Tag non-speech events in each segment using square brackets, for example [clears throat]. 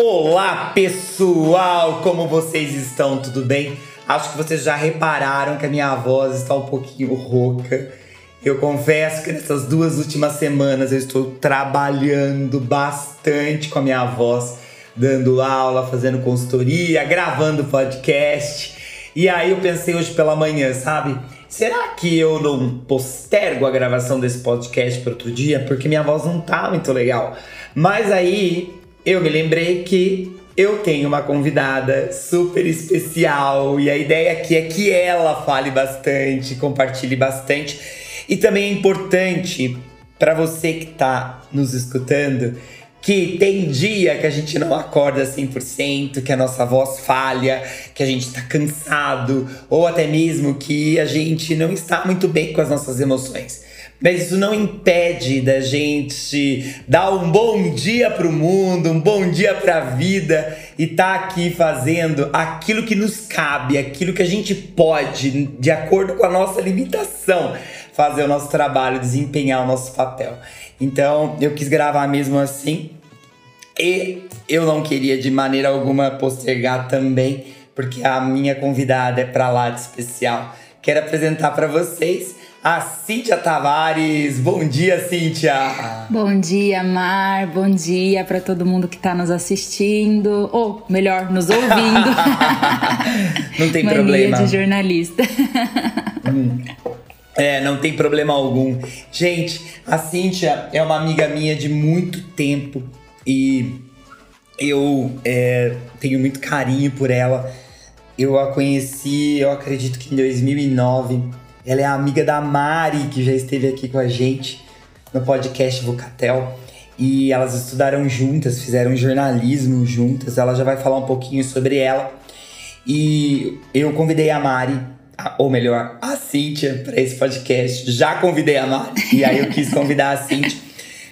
Olá pessoal, como vocês estão? Tudo bem? Acho que vocês já repararam que a minha voz está um pouquinho rouca. Eu confesso que nessas duas últimas semanas eu estou trabalhando bastante com a minha voz, dando aula, fazendo consultoria, gravando podcast. E aí eu pensei hoje pela manhã, sabe? Será que eu não postergo a gravação desse podcast para outro dia? Porque minha voz não tá muito legal. Mas aí eu me lembrei que eu tenho uma convidada super especial e a ideia aqui é que ela fale bastante, compartilhe bastante. E também é importante para você que está nos escutando que tem dia que a gente não acorda 100%, que a nossa voz falha, que a gente está cansado, ou até mesmo que a gente não está muito bem com as nossas emoções. Mas isso não impede da gente dar um bom dia para o mundo, um bom dia para a vida e estar tá aqui fazendo aquilo que nos cabe, aquilo que a gente pode, de acordo com a nossa limitação, fazer o nosso trabalho, desempenhar o nosso papel. Então, eu quis gravar mesmo assim. E eu não queria de maneira alguma postergar também, porque a minha convidada é para lá de especial. Quero apresentar para vocês a Cíntia Tavares. Bom dia, Cíntia! Bom dia, Mar. Bom dia para todo mundo que está nos assistindo, ou melhor, nos ouvindo. [laughs] não tem Mania problema. de jornalista. [laughs] Hum. É, não tem problema algum. Gente, a Cíntia é uma amiga minha de muito tempo e eu é, tenho muito carinho por ela. Eu a conheci, eu acredito que em 2009 ela é amiga da Mari, que já esteve aqui com a gente no podcast Vocatel. E elas estudaram juntas, fizeram jornalismo juntas. Ela já vai falar um pouquinho sobre ela. E eu convidei a Mari, ou melhor, a Cíntia, para esse podcast. Já convidei a Mari, e aí eu quis convidar a Cíntia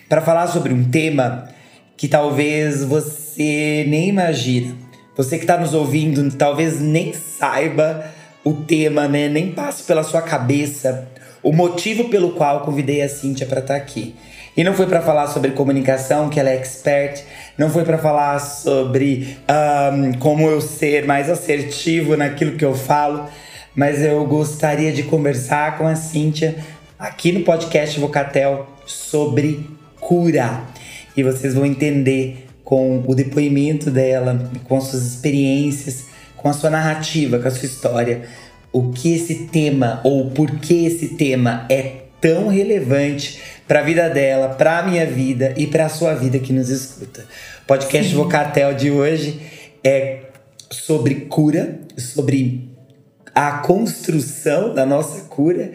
para falar sobre um tema que talvez você nem imagina. Você que está nos ouvindo talvez nem saiba o tema, né? Nem passe pela sua cabeça o motivo pelo qual convidei a Cíntia para estar tá aqui. E não foi para falar sobre comunicação, que ela é expert, não foi para falar sobre um, como eu ser mais assertivo naquilo que eu falo, mas eu gostaria de conversar com a Cíntia aqui no podcast Vocatel sobre cura. E vocês vão entender com o depoimento dela, com suas experiências, com a sua narrativa, com a sua história, o que esse tema ou por que esse tema é tão relevante para a vida dela, para a minha vida e para a sua vida que nos escuta. O podcast Sim. Vocatel de hoje é sobre cura, sobre a construção da nossa cura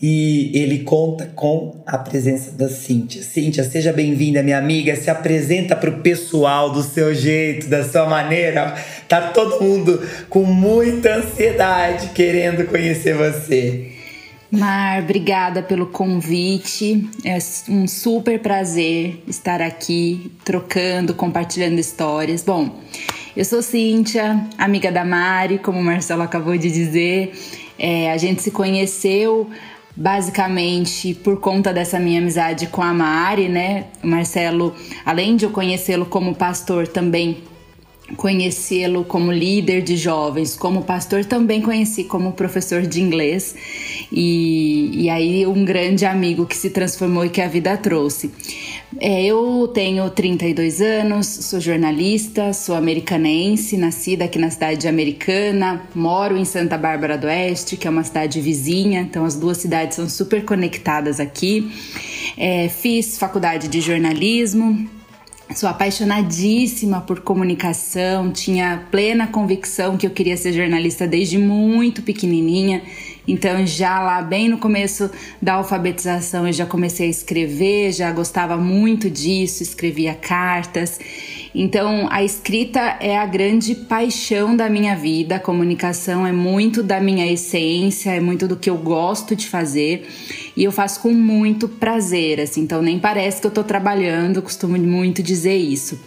e ele conta com a presença da Cíntia. Cíntia, seja bem-vinda, minha amiga. Se apresenta para o pessoal do seu jeito, da sua maneira. Tá todo mundo com muita ansiedade querendo conhecer você. Mar, obrigada pelo convite. É um super prazer estar aqui trocando, compartilhando histórias. Bom, eu sou Cíntia, amiga da Mari, como o Marcelo acabou de dizer. É, a gente se conheceu basicamente por conta dessa minha amizade com a Mari, né? O Marcelo, além de eu conhecê-lo como pastor, também conhecê-lo como líder de jovens, como pastor, também conheci como professor de inglês e, e aí um grande amigo que se transformou e que a vida trouxe. É, eu tenho 32 anos, sou jornalista, sou americanense, nascida aqui na cidade de Americana, moro em Santa Bárbara do Oeste, que é uma cidade vizinha, então as duas cidades são super conectadas aqui. É, fiz faculdade de jornalismo, Sou apaixonadíssima por comunicação, tinha plena convicção que eu queria ser jornalista desde muito pequenininha. Então, já lá bem no começo da alfabetização, eu já comecei a escrever, já gostava muito disso, escrevia cartas. Então, a escrita é a grande paixão da minha vida, a comunicação é muito da minha essência, é muito do que eu gosto de fazer e eu faço com muito prazer, assim, então nem parece que eu tô trabalhando, costumo muito dizer isso.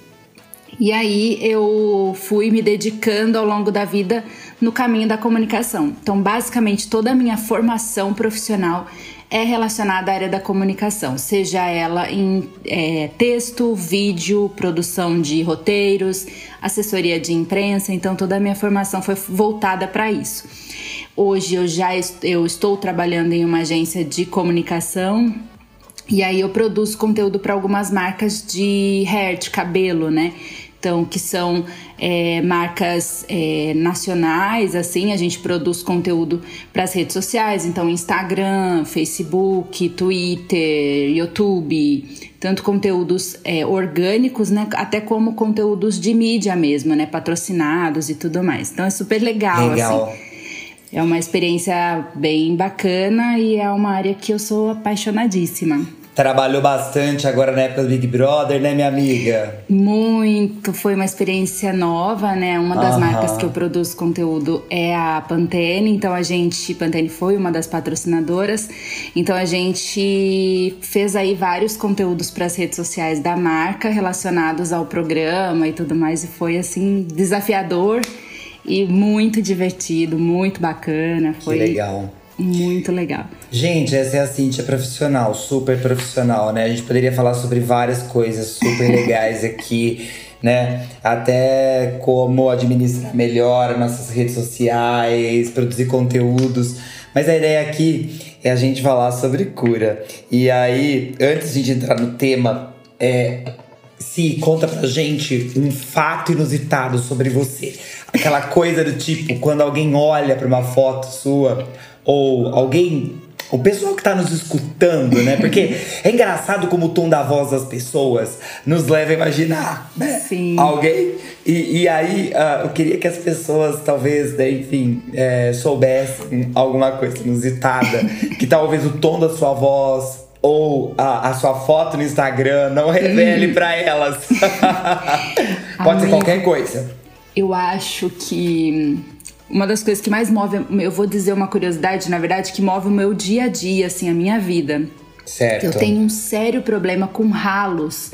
E aí eu fui me dedicando ao longo da vida no caminho da comunicação. Então, basicamente, toda a minha formação profissional é relacionada à área da comunicação, seja ela em é, texto, vídeo, produção de roteiros, assessoria de imprensa. Então, toda a minha formação foi voltada para isso. Hoje eu já eu estou trabalhando em uma agência de comunicação e aí eu produzo conteúdo para algumas marcas de hair, de cabelo, né? Então, que são é, marcas é, nacionais, assim, a gente produz conteúdo para as redes sociais, então Instagram, Facebook, Twitter, YouTube, tanto conteúdos é, orgânicos, né, até como conteúdos de mídia mesmo, né, patrocinados e tudo mais. Então é super legal, legal. assim. É uma experiência bem bacana e é uma área que eu sou apaixonadíssima. Trabalhou bastante agora na época do Big Brother, né, minha amiga? Muito. Foi uma experiência nova, né? Uma das marcas que eu produzo conteúdo é a Pantene. Então a gente, Pantene foi uma das patrocinadoras. Então a gente fez aí vários conteúdos para as redes sociais da marca relacionados ao programa e tudo mais. E foi assim desafiador e muito divertido, muito bacana. Foi que legal. Muito legal. Gente, essa é a Cintia profissional, super profissional, né? A gente poderia falar sobre várias coisas super legais aqui, né? Até como administrar melhor nossas redes sociais, produzir conteúdos. Mas a ideia aqui é a gente falar sobre cura. E aí, antes de entrar no tema, é, se conta pra gente um fato inusitado sobre você. Aquela coisa do tipo, quando alguém olha para uma foto sua ou alguém o pessoal que está nos escutando, né? Porque é engraçado como o tom da voz das pessoas nos leva a imaginar, né? Sim. Alguém. E, e aí, uh, eu queria que as pessoas, talvez, né, enfim, é, soubessem alguma coisa inusitada. [laughs] que talvez o tom da sua voz ou a, a sua foto no Instagram não revele para elas. [laughs] Pode ser qualquer coisa. Eu acho que uma das coisas que mais move, eu vou dizer uma curiosidade, na verdade, que move o meu dia a dia, assim, a minha vida. Certo. Eu tenho um sério problema com ralos.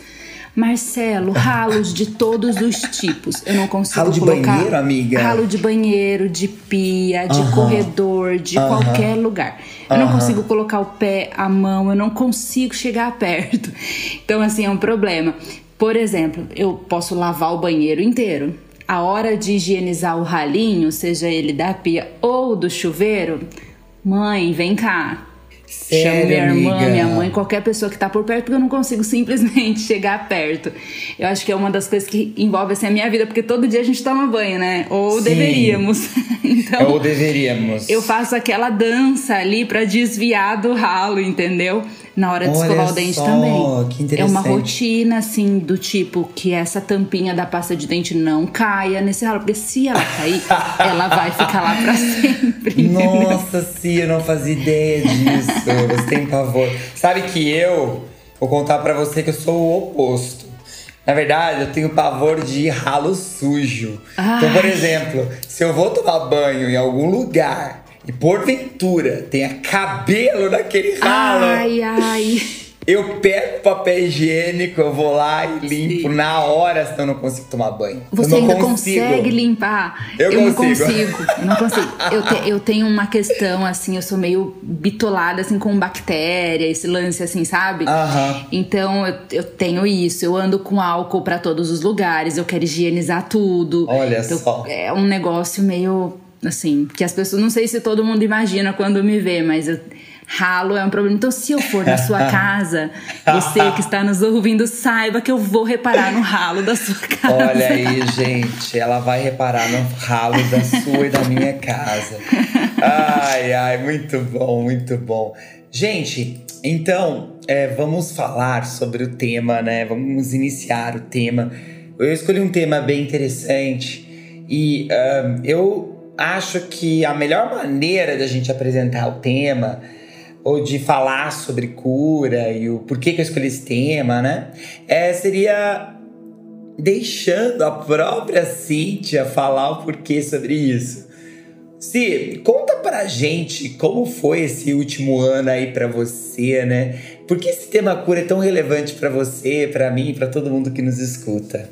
Marcelo, ralos de todos os tipos. Eu não consigo ralo de colocar banheiro, amiga. Ralo de banheiro, de pia, de uh -huh. corredor, de uh -huh. qualquer lugar. Eu uh -huh. não consigo colocar o pé, a mão, eu não consigo chegar [laughs] perto. Então assim, é um problema. Por exemplo, eu posso lavar o banheiro inteiro a hora de higienizar o ralinho, seja ele da pia ou do chuveiro, mãe, vem cá. Sério, Chamo minha irmã, amiga? minha mãe, qualquer pessoa que tá por perto, porque eu não consigo simplesmente [laughs] chegar perto. Eu acho que é uma das coisas que envolve assim, a minha vida, porque todo dia a gente toma banho, né? Ou Sim. deveríamos. [laughs] então, Ou deveríamos. eu faço aquela dança ali para desviar do ralo, entendeu? Na hora de Olha escovar o dente só, também. que é uma interessante. rotina, assim, do tipo que essa tampinha da pasta de dente não caia nesse ralo. Porque se ela cair, [laughs] ela vai ficar lá pra sempre. [laughs] Nossa, sim, eu não fazia ideia disso. Você tem pavor. Sabe que eu vou contar pra você que eu sou o oposto. Na verdade, eu tenho pavor de ralo sujo. Então, por Ai. exemplo, se eu vou tomar banho em algum lugar e porventura tenha cabelo naquele ralo, Ai, ai. eu pego papel higiênico, eu vou lá e limpo Sim. na hora, senão eu não consigo tomar banho. Você eu não ainda consigo. consegue limpar? Eu não consigo. consigo. Eu não consigo. Eu, te- eu tenho uma questão, assim, eu sou meio bitolada, assim, com bactéria, esse lance, assim, sabe? Aham. Então eu, eu tenho isso. Eu ando com álcool pra todos os lugares, eu quero higienizar tudo. Olha Então, só. É um negócio meio, assim, que as pessoas, não sei se todo mundo imagina quando me vê, mas eu. Ralo é um problema. Então, se eu for na sua [laughs] casa, você que está nos ouvindo, saiba que eu vou reparar no ralo da sua [laughs] casa. Olha aí, gente, ela vai reparar no ralo da sua e da minha casa. Ai, ai, muito bom, muito bom. Gente, então, é, vamos falar sobre o tema, né? Vamos iniciar o tema. Eu escolhi um tema bem interessante e ahn, eu acho que a melhor maneira da gente apresentar o tema ou de falar sobre cura e o porquê que eu escolhi esse tema, né? É, seria deixando a própria Cíntia falar o porquê sobre isso. Si, conta pra gente como foi esse último ano aí pra você, né? Por que esse tema cura é tão relevante pra você, pra mim, pra todo mundo que nos escuta?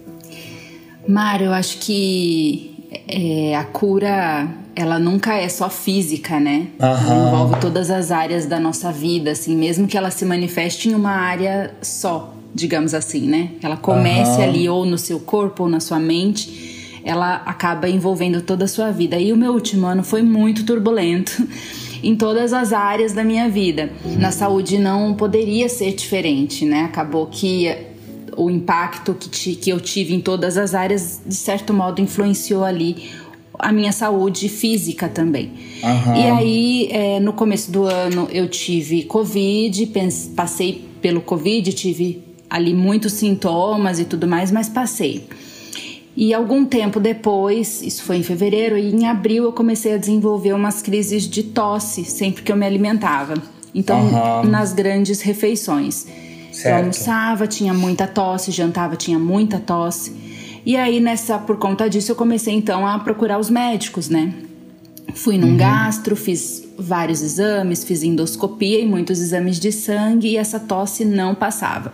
Mário, eu acho que é, a cura ela nunca é só física, né? Aham. Ela envolve todas as áreas da nossa vida, assim, mesmo que ela se manifeste em uma área só, digamos assim, né? Ela comece Aham. ali ou no seu corpo ou na sua mente, ela acaba envolvendo toda a sua vida. E o meu último ano foi muito turbulento [laughs] em todas as áreas da minha vida. Na saúde não poderia ser diferente, né? Acabou que o impacto que, ti- que eu tive em todas as áreas, de certo modo, influenciou ali a minha saúde física também. Aham. E aí, é, no começo do ano, eu tive Covid, passei pelo Covid, tive ali muitos sintomas e tudo mais, mas passei. E algum tempo depois, isso foi em fevereiro, e em abril eu comecei a desenvolver umas crises de tosse sempre que eu me alimentava. Então, Aham. nas grandes refeições. Certo. Eu almoçava, tinha muita tosse, jantava, tinha muita tosse. E aí, nessa, por conta disso, eu comecei então a procurar os médicos, né? Fui num gastro, fiz vários exames, fiz endoscopia e muitos exames de sangue e essa tosse não passava.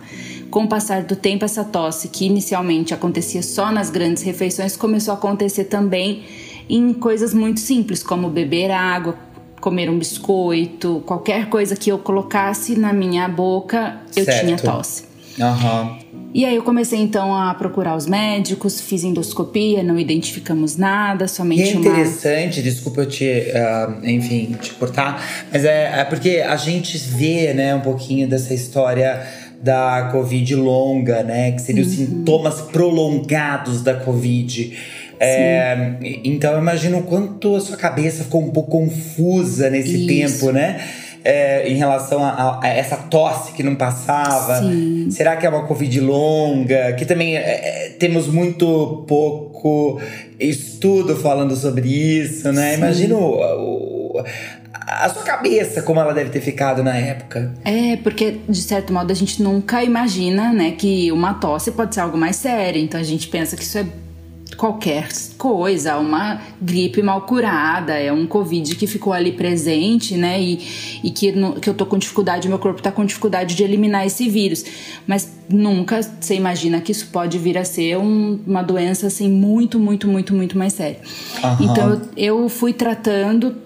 Com o passar do tempo, essa tosse, que inicialmente acontecia só nas grandes refeições, começou a acontecer também em coisas muito simples, como beber água, comer um biscoito, qualquer coisa que eu colocasse na minha boca, eu Certo. tinha tosse. Aham. E aí eu comecei então a procurar os médicos, fiz endoscopia, não identificamos nada, E somente é uma interessante, desculpa eu te, ah, enfim, te cortar, mas é, é porque a gente vê, né, um pouquinho dessa história da Covid longa, né, que seriam os sintomas prolongados da Covid. É, então eu imagino o quanto a sua cabeça ficou um pouco confusa nesse Isso. tempo, né? É, em relação a, a- essa tosse que não passava. Sim. Será que é uma Covid longa? Que também é, é, temos muito pouco estudo falando sobre isso, né? Imagina o- o- a sua cabeça, como ela deve ter ficado na época. É, porque de certo modo a gente nunca imagina, né, que uma tosse pode ser algo mais sério. Então a gente pensa que isso é qualquer coisa, uma gripe mal curada, é um covid que ficou ali presente, né, e, e que, no- que eu tô com dificuldade, meu corpo tá com dificuldade de eliminar esse vírus. Mas nunca você imagina que isso pode vir a ser um- uma doença assim muito, muito, muito, muito mais séria. Aham. Então eu, eu fui tratando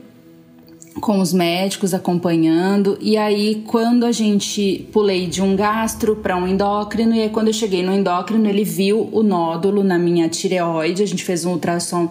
com os médicos acompanhando. E aí quando a gente pulei de um gastro para um endócrino e aí quando eu cheguei no endócrino ele viu o nódulo na minha tireoide. A gente fez um ultrassom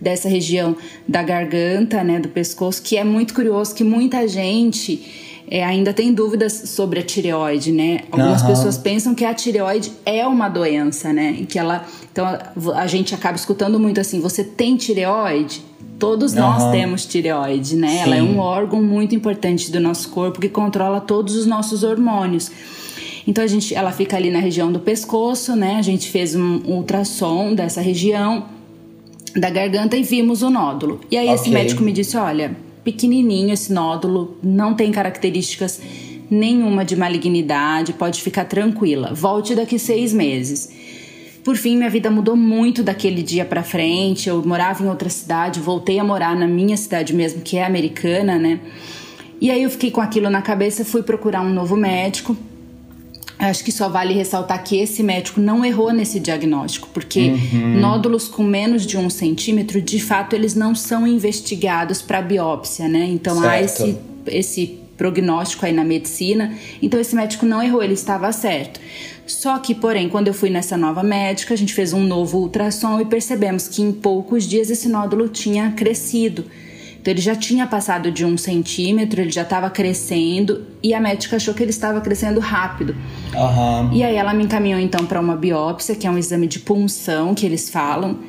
dessa região da garganta né do pescoço que é muito curioso que muita gente é, ainda tem dúvidas sobre a tireoide né? Algumas Aham. pessoas pensam que a tireoide é uma doença né? E que ela então a, a gente acaba escutando muito assim você tem tireoide Todos nós Aham. temos tireoide, né? Ela é Sim. um órgão muito importante do nosso corpo que controla todos os nossos hormônios. Então a gente, ela fica ali na região do pescoço, né? A gente fez um ultrassom dessa região da garganta e vimos o nódulo. E aí esse Ok. médico me disse, olha, pequenininho esse nódulo, não tem características nenhuma de malignidade, pode ficar tranquila. Volte daqui seis meses. Por fim, minha vida mudou muito daquele dia pra frente. Eu morava em outra cidade, voltei a morar na minha cidade mesmo, que é americana, né? E aí eu fiquei com aquilo na cabeça, fui procurar um novo médico. Acho que só vale ressaltar que esse médico não errou nesse diagnóstico, porque nódulos com menos de um centímetro, de fato, eles não são investigados para biópsia, né? Então há Certo. esse, esse prognóstico aí na medicina. Então esse médico não errou, ele estava certo. Só que, porém, quando eu fui nessa nova médica, a gente fez um novo ultrassom e percebemos que em poucos dias esse nódulo tinha crescido. Então ele já tinha passado de um centímetro, ele já estava crescendo e a médica achou que ele estava crescendo rápido. Aham. E aí ela me encaminhou então para uma biópsia, que é um exame de punção que eles falam.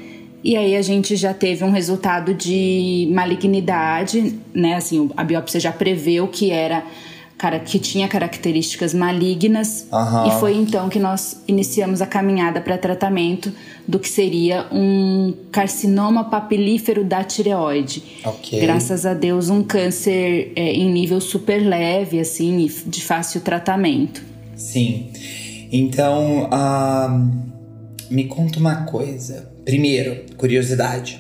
E aí a gente já teve um resultado de malignidade, né? Assim, a biópsia já preveu que era que tinha características malignas Aham. e foi então que nós iniciamos a caminhada para tratamento do que seria um carcinoma papilífero da tireoide. Ok. Graças a Deus um câncer é, em nível super leve assim e de fácil tratamento. Sim. Então, ah, me conta uma coisa. Primeiro, curiosidade.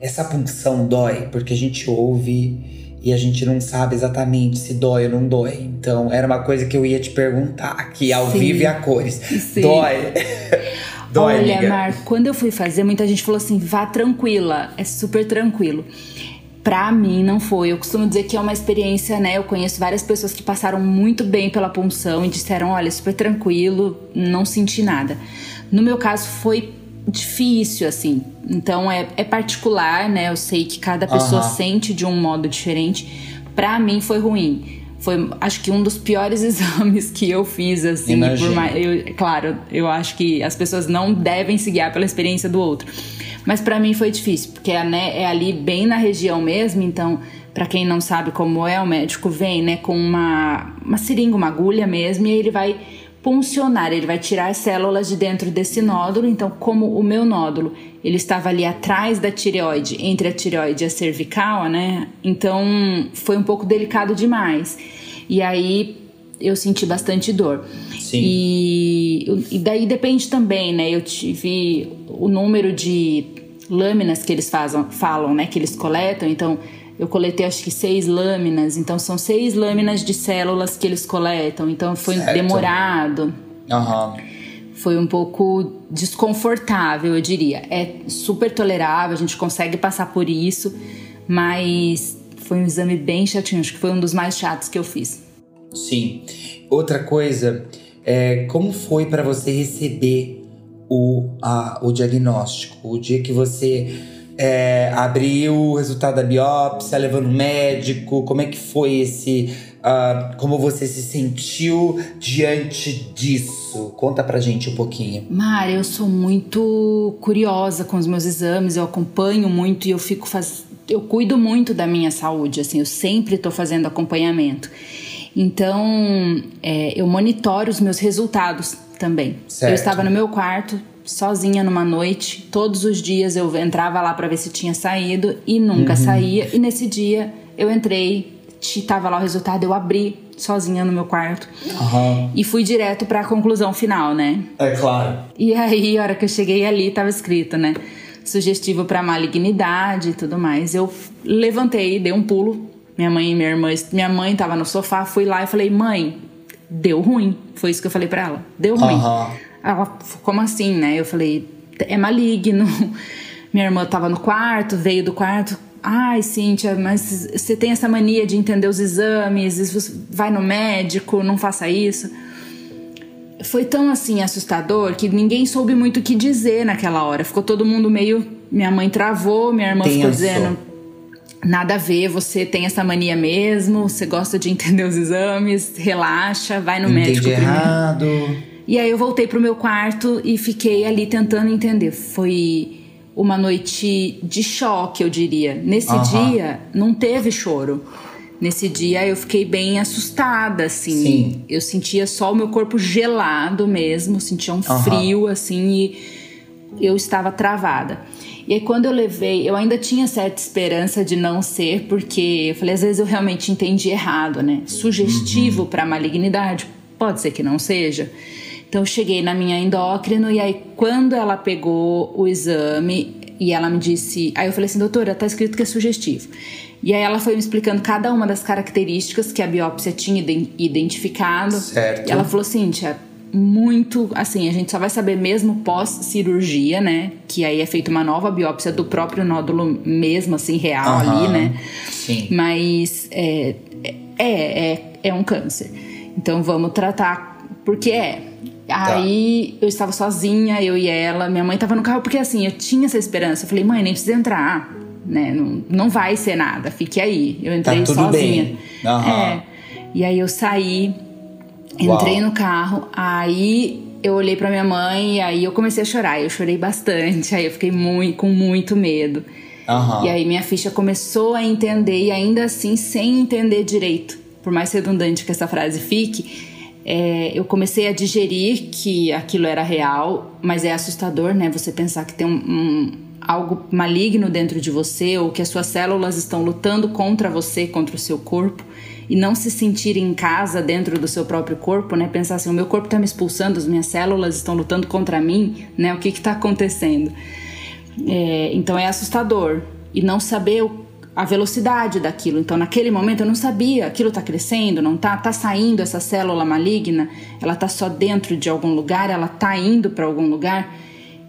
Essa punção dói porque a gente ouve e a gente não sabe exatamente se dói ou não dói. Então, era uma coisa que eu ia te perguntar aqui ao Sim. vivo e a cores. Sim. Dói. [laughs] dói, Olha, amiga. Mar, quando eu fui fazer, muita gente falou assim: vá tranquila, é super tranquilo. Pra mim não foi. Eu costumo dizer que é uma experiência, né? Eu conheço várias pessoas que passaram muito bem pela punção e disseram: olha, super tranquilo, não senti nada. No meu caso foi difícil, assim. Então é, é particular, né? Eu sei que cada pessoa uhum. sente de um modo diferente. Pra mim foi ruim. Foi, acho que um dos piores [laughs] exames que eu fiz, assim. Por mais, eu, claro, eu acho que as pessoas não devem se guiar pela experiência do outro. Mas para mim foi difícil, porque é, né, é ali bem na região mesmo, então para quem não sabe como é, o médico vem, né, com uma, uma seringa, uma agulha mesmo, e ele vai puncionar, ele vai tirar as células de dentro desse nódulo. Então, como o meu nódulo, ele estava ali atrás da tireoide, entre a tireoide e a cervical, né? Então, foi um pouco delicado demais. E aí eu senti bastante dor. Sim. E, e daí depende também, né? Eu tive o número de lâminas que eles fazem, falam, né? Que eles coletam. Então, eu coletei acho que seis lâminas, então são seis lâminas de células que eles coletam, então foi certo. demorado. Uhum. Foi um pouco desconfortável, eu diria. É super tolerável, a gente consegue passar por isso, mas foi um exame bem chatinho, acho que foi um dos mais chatos que eu fiz. Sim. Outra coisa, é, como foi para você receber o, a, o diagnóstico? O dia que você é, abriu o resultado da biópsia, levando o médico? Como é que foi esse. Uh, como você se sentiu diante disso? Conta pra gente um pouquinho. Mara, eu sou muito curiosa com os meus exames, eu acompanho muito e eu fico faz... eu cuido muito da minha saúde, assim, eu sempre tô fazendo acompanhamento. Então, é, eu monitoro os meus resultados também. Certo. Eu estava no meu quarto, sozinha numa noite. Todos os dias eu entrava lá para ver se tinha saído e nunca uhum. saía. E nesse dia eu entrei, tava lá o resultado, eu abri sozinha no meu quarto uhum. e fui direto para a conclusão final, né? É claro. E aí, a hora que eu cheguei ali, tava escrito, né? Sugestivo para malignidade e tudo mais. Eu levantei, dei um pulo. Minha mãe e minha irmã, minha mãe tava no sofá, fui lá e falei: "Mãe, deu ruim". Foi isso que eu falei para ela. Deu ruim. Uhum. Ela, como assim, né? Eu falei, é maligno. [laughs] Minha irmã tava no quarto, veio do quarto. Ai, Cíntia, mas você tem essa mania de entender os exames, vai no médico, não faça isso. Foi tão assim assustador que ninguém soube muito o que dizer naquela hora. Ficou todo mundo meio. Minha mãe travou, minha irmã Tenso. ficou dizendo: nada a ver, você tem essa mania mesmo, você gosta de entender os exames, relaxa, vai no Entendi médico errado. E aí eu voltei pro meu quarto e fiquei ali tentando entender. Foi uma noite de choque, eu diria. Nesse uhum. dia não teve choro. Nesse dia eu fiquei bem assustada, assim. Sim. Eu sentia só o meu corpo gelado mesmo, sentia um uhum. frio, assim, e eu estava travada. E aí quando eu levei, eu ainda tinha certa esperança de não ser, porque eu falei, às vezes eu realmente entendi errado, né? Sugestivo uhum. para malignidade, pode ser que não seja. Então, eu cheguei na minha endócrino e aí, quando ela pegou o exame e ela me disse. Aí eu falei assim, doutora, tá escrito que é sugestivo. E aí ela foi me explicando cada uma das características que a biópsia tinha identificado. Certo. E ela falou assim, tia, muito assim, a gente só vai saber mesmo pós-cirurgia, né? Que aí é feita uma nova biópsia do próprio nódulo mesmo, assim, real uhum. ali, né? Sim. Mas é, é, é, é um câncer. Então vamos tratar, porque é. Tá. Aí eu estava sozinha, eu e ela. Minha mãe estava no carro, porque assim, eu tinha essa esperança. Eu falei, mãe, nem precisa entrar, né? Não, não vai ser nada, fique aí. Eu entrei tá tudo sozinha. Bem. Uhum. É. E aí eu saí, entrei Uau. no carro, aí eu olhei para minha mãe e aí eu comecei a chorar. Eu chorei bastante, aí eu fiquei muito, com muito medo. Uhum. E aí minha ficha começou a entender, e ainda assim, sem entender direito, por mais redundante que essa frase fique, é, eu comecei a digerir que aquilo era real, mas é assustador, né? Você pensar que tem um, um, algo maligno dentro de você ou que as suas células estão lutando contra você, contra o seu corpo e não se sentir em casa dentro do seu próprio corpo, né? Pensar assim, o meu corpo está me expulsando, as minhas células estão lutando contra mim, né? O que está acontecendo? É, então é assustador e não saber o a velocidade daquilo. Então, naquele momento eu não sabia, aquilo está crescendo, não está, está saindo essa célula maligna, ela está só dentro de algum lugar, ela está indo para algum lugar.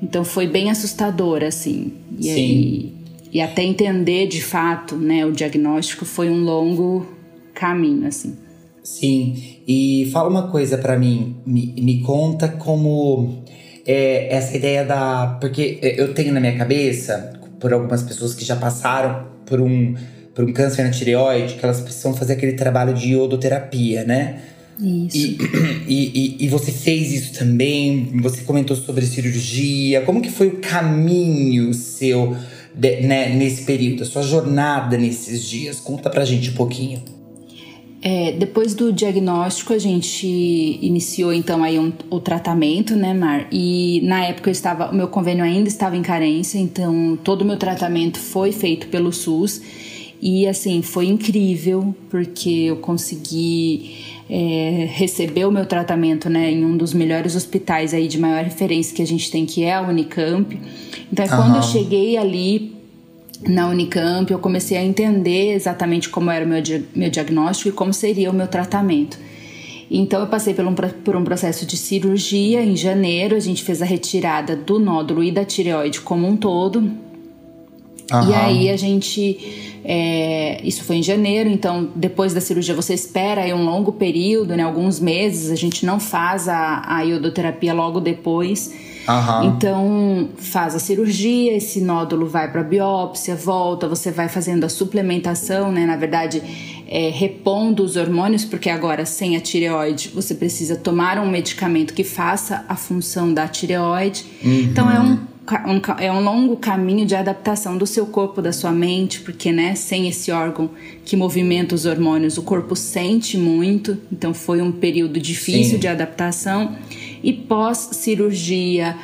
Então foi bem assustador assim. E Sim. Aí, e até entender de fato, né, o diagnóstico foi um longo caminho assim. Sim. E fala uma coisa para mim, me, me conta como é, essa ideia da. Porque eu tenho na minha cabeça, por algumas pessoas que já passaram por um, por um câncer na tireoide, que elas precisam fazer aquele trabalho de iodoterapia, né? Isso. E, [clears throat] e, e, e, você fez isso também, você comentou sobre cirurgia. Como que foi o caminho seu de, né, nesse período, a sua jornada nesses dias? Conta pra gente um pouquinho. É, depois do diagnóstico, a gente iniciou então aí um, o tratamento, né, Mar? E na época eu estava, o meu convênio ainda estava em carência, então todo o meu tratamento foi feito pelo SUS. E assim, foi incrível, porque eu consegui é, receber o meu tratamento né, em um dos melhores hospitais aí de maior referência que a gente tem, que é a Unicamp. Então, uhum. quando eu cheguei ali na Unicamp, eu comecei a entender exatamente como era o meu, meu diagnóstico e como seria o meu tratamento. Então, eu passei por um, por um processo de cirurgia em janeiro, a gente fez a retirada do nódulo e da tireoide como um todo. Uhum. E aí a gente. É, isso foi em janeiro, então depois da cirurgia você espera aí um longo período, né, alguns meses, a gente não faz a, a iodoterapia logo depois. Uhum. Então, faz a cirurgia, esse nódulo vai para biópsia, volta, você vai fazendo a suplementação, né? Na verdade, é, repondo os hormônios, porque agora sem a tireoide você precisa tomar um medicamento que faça a função da tireoide. Uhum. Então, é um, um, é um longo caminho de adaptação do seu corpo, da sua mente, porque, né, sem esse órgão que movimenta os hormônios, o corpo sente muito. Então, foi um período difícil Sim. de adaptação e pós-cirurgia,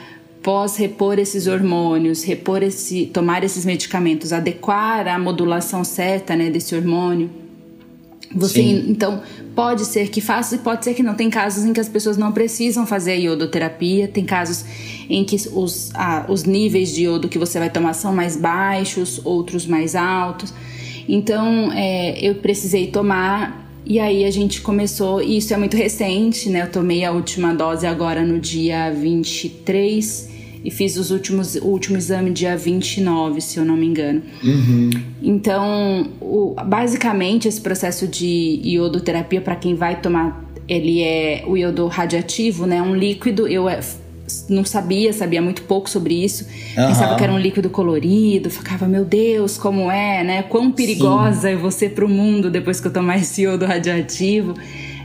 pós repor esses hormônios, repor esse, tomar esses medicamentos, adequar a modulação certa, né, desse hormônio. Você Sim. então pode ser que faça e pode ser que não. Tem casos em que as pessoas não precisam fazer a iodoterapia, tem casos em que os, ah, os níveis de iodo que você vai tomar são mais baixos, outros mais altos. Então é, eu precisei tomar e aí a gente começou, e isso é muito recente, né? Eu tomei a última dose agora no dia 23 e fiz os últimos, o último exame dia 29, se eu não me engano. Uhum. Então, o, basicamente, esse processo de iodoterapia, para quem vai tomar, ele é o iodo radiativo, né? Um líquido, eu não sabia, sabia muito pouco sobre isso. Aham. Pensava que era um líquido colorido, ficava, meu Deus, como é, né? Quão perigosa é você pro mundo depois que eu tomar esse iodo radioativo.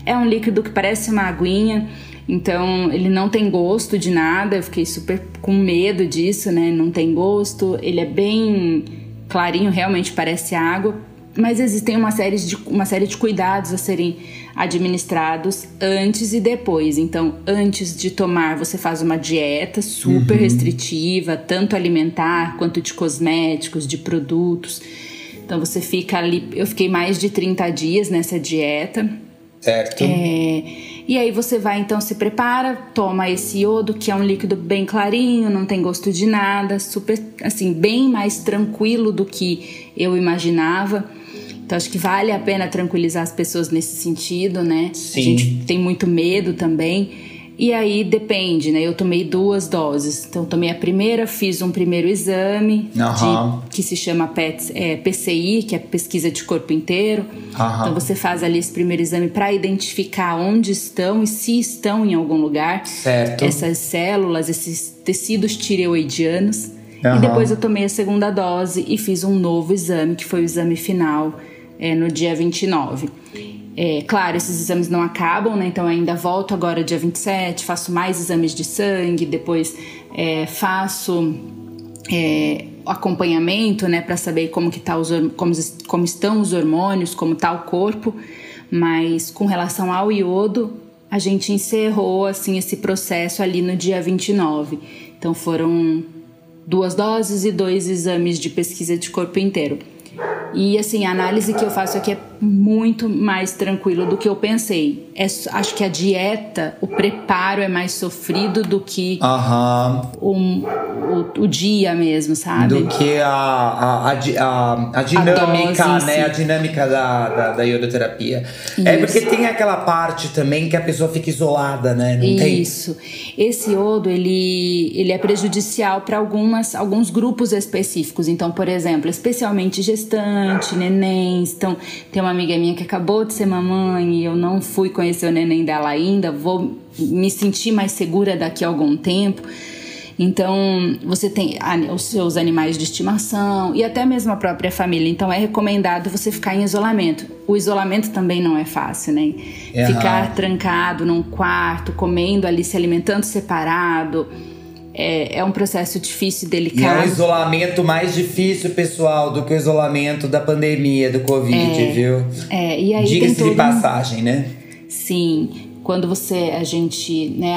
É um líquido que parece uma aguinha, então ele não tem gosto de nada. Eu fiquei super com medo disso, né? Não tem gosto, ele é bem clarinho, realmente parece água. Mas existem uma série de, uma série de cuidados a serem administrados antes e depois. Então, antes de tomar, você faz uma dieta super restritiva, tanto alimentar quanto de cosméticos, de produtos. Então, você fica ali. Eu fiquei mais de 30 dias nessa dieta. Certo. É, e aí você vai então se prepara, toma esse iodo que é um líquido bem clarinho, não tem gosto de nada, super assim bem mais tranquilo do que eu imaginava. Então acho que vale a pena tranquilizar as pessoas nesse sentido, né? Sim. A gente tem muito medo também. E aí depende, né? Eu tomei duas doses. Então tomei a primeira, fiz um primeiro exame Aham. de, que se chama PET, é, PCI, que é pesquisa de corpo inteiro. Aham. Então você faz ali esse primeiro exame para identificar onde estão e se estão em algum lugar Certo. essas células, esses tecidos tireoidianos. Aham. E depois eu tomei a segunda dose e fiz um novo exame, que foi o exame final é, no dia 29. É, claro, esses exames não acabam, né? Então ainda volto agora dia 27, faço mais exames de sangue, depois é, faço é, acompanhamento, né, para saber como que tá os como, como estão os hormônios, como tá o corpo. Mas com relação ao iodo, a gente encerrou assim esse processo ali no dia 29. Então foram duas doses e dois exames de pesquisa de corpo inteiro. E assim, a análise que eu faço aqui é muito mais tranquilo do que eu pensei. É, acho que a dieta, o preparo é mais sofrido do que Aham. o, o, o dia mesmo, sabe? Do que a, a, a, a, a dinâmica, dose em né? A dinâmica da, da, da iodoterapia. É Isso. porque tem aquela parte também que a pessoa fica isolada, né? Não tem? Isso. Esse iodo, ele, ele é prejudicial para alguns grupos específicos. Então, por exemplo, especialmente gestante, nenéns. Então, tem uma amiga minha que acabou de ser mamãe e eu não fui conhecer o neném dela ainda. Vou me sentir mais segura daqui a algum tempo. Então, você tem os seus animais de estimação e até mesmo a própria família. Então, é recomendado você ficar em isolamento. O isolamento também não é fácil, né? Aham. Ficar trancado num quarto, comendo ali, se alimentando separado. É, é um processo difícil e E é um delicado. isolamento mais difícil, pessoal, do que o isolamento da pandemia, do Covid, viu? É, e aí Diga-se de todo um- passagem, né? Sim, quando você, a gente, né,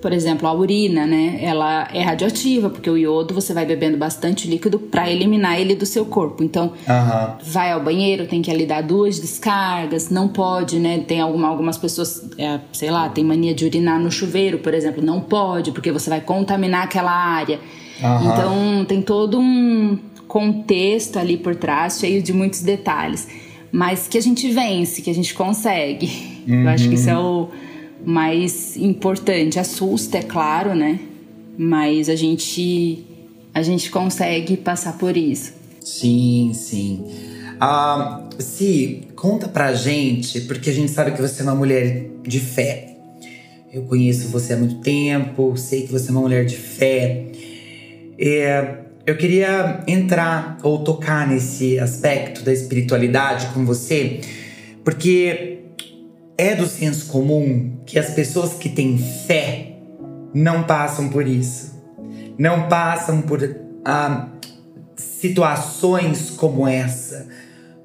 por exemplo, a urina, né, ela é radioativa, porque o iodo você vai bebendo bastante líquido para eliminar ele do seu corpo. Então, Aham. vai ao banheiro, tem que ali dar duas descargas, não pode, né? Tem alguma, algumas pessoas, é, sei lá, tem mania de urinar no chuveiro, por exemplo, não pode, porque você vai contaminar aquela área. Aham. Então tem todo um contexto ali por trás, cheio de muitos detalhes. Mas que a gente vence, que a gente consegue. Eu acho que isso é o mais importante. Assusta, é claro, né? Mas a gente a gente consegue passar por isso. Sim, sim. Ah, Si, conta pra gente, porque a gente sabe que você é uma mulher de fé. Eu conheço você há muito tempo, sei que você é uma mulher de fé. É, eu queria entrar ou tocar nesse aspecto da espiritualidade com você, porque é do senso comum que as pessoas que têm fé não passam por isso. Não passam por ah, situações como essa,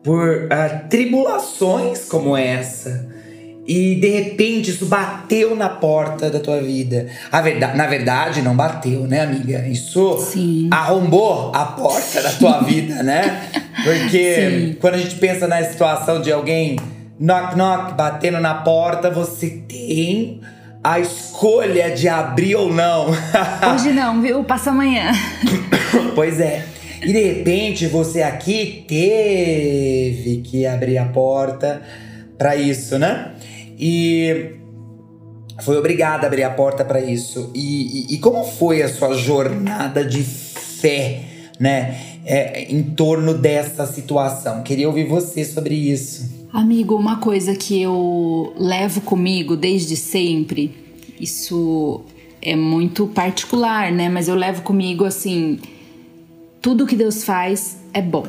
por ah, tribulações como essa. E de repente isso bateu na porta da tua vida. Verdade, na verdade, não bateu, né, amiga? Isso Sim. arrombou a porta da tua [laughs] vida, né? Porque Sim. quando a gente pensa na situação de alguém knock knock batendo na porta, você tem a escolha de abrir ou não. [laughs] Hoje não, viu? Passa amanhã. [coughs] Pois é. E de repente você aqui teve que abrir a porta pra isso, né? E foi obrigada a abrir a porta pra isso. E, e- e como foi a sua jornada de fé, né? É, em torno dessa situação? Queria ouvir você sobre isso. Amigo, uma coisa que eu levo comigo desde sempre, isso é muito particular, né? Mas eu levo comigo assim: tudo que Deus faz é bom.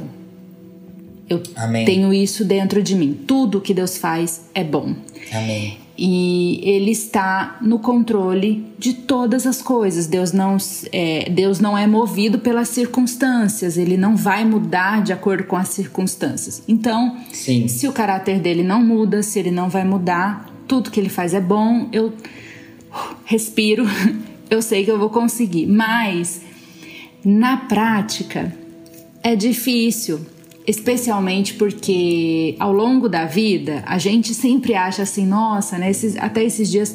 Eu Amém. tenho isso dentro de mim. Tudo que Deus faz é bom. Amém. E ele está no controle de todas as coisas. Deus não é, Deus não é movido pelas circunstâncias, ele não vai mudar de acordo com as circunstâncias. Então, Sim. se o caráter dele não muda, se ele não vai mudar, tudo que ele faz é bom, eu respiro, [laughs] eu sei que eu vou conseguir. Mas na prática é difícil, especialmente porque ao longo da vida a gente sempre acha assim, nossa, né? esses- até esses dias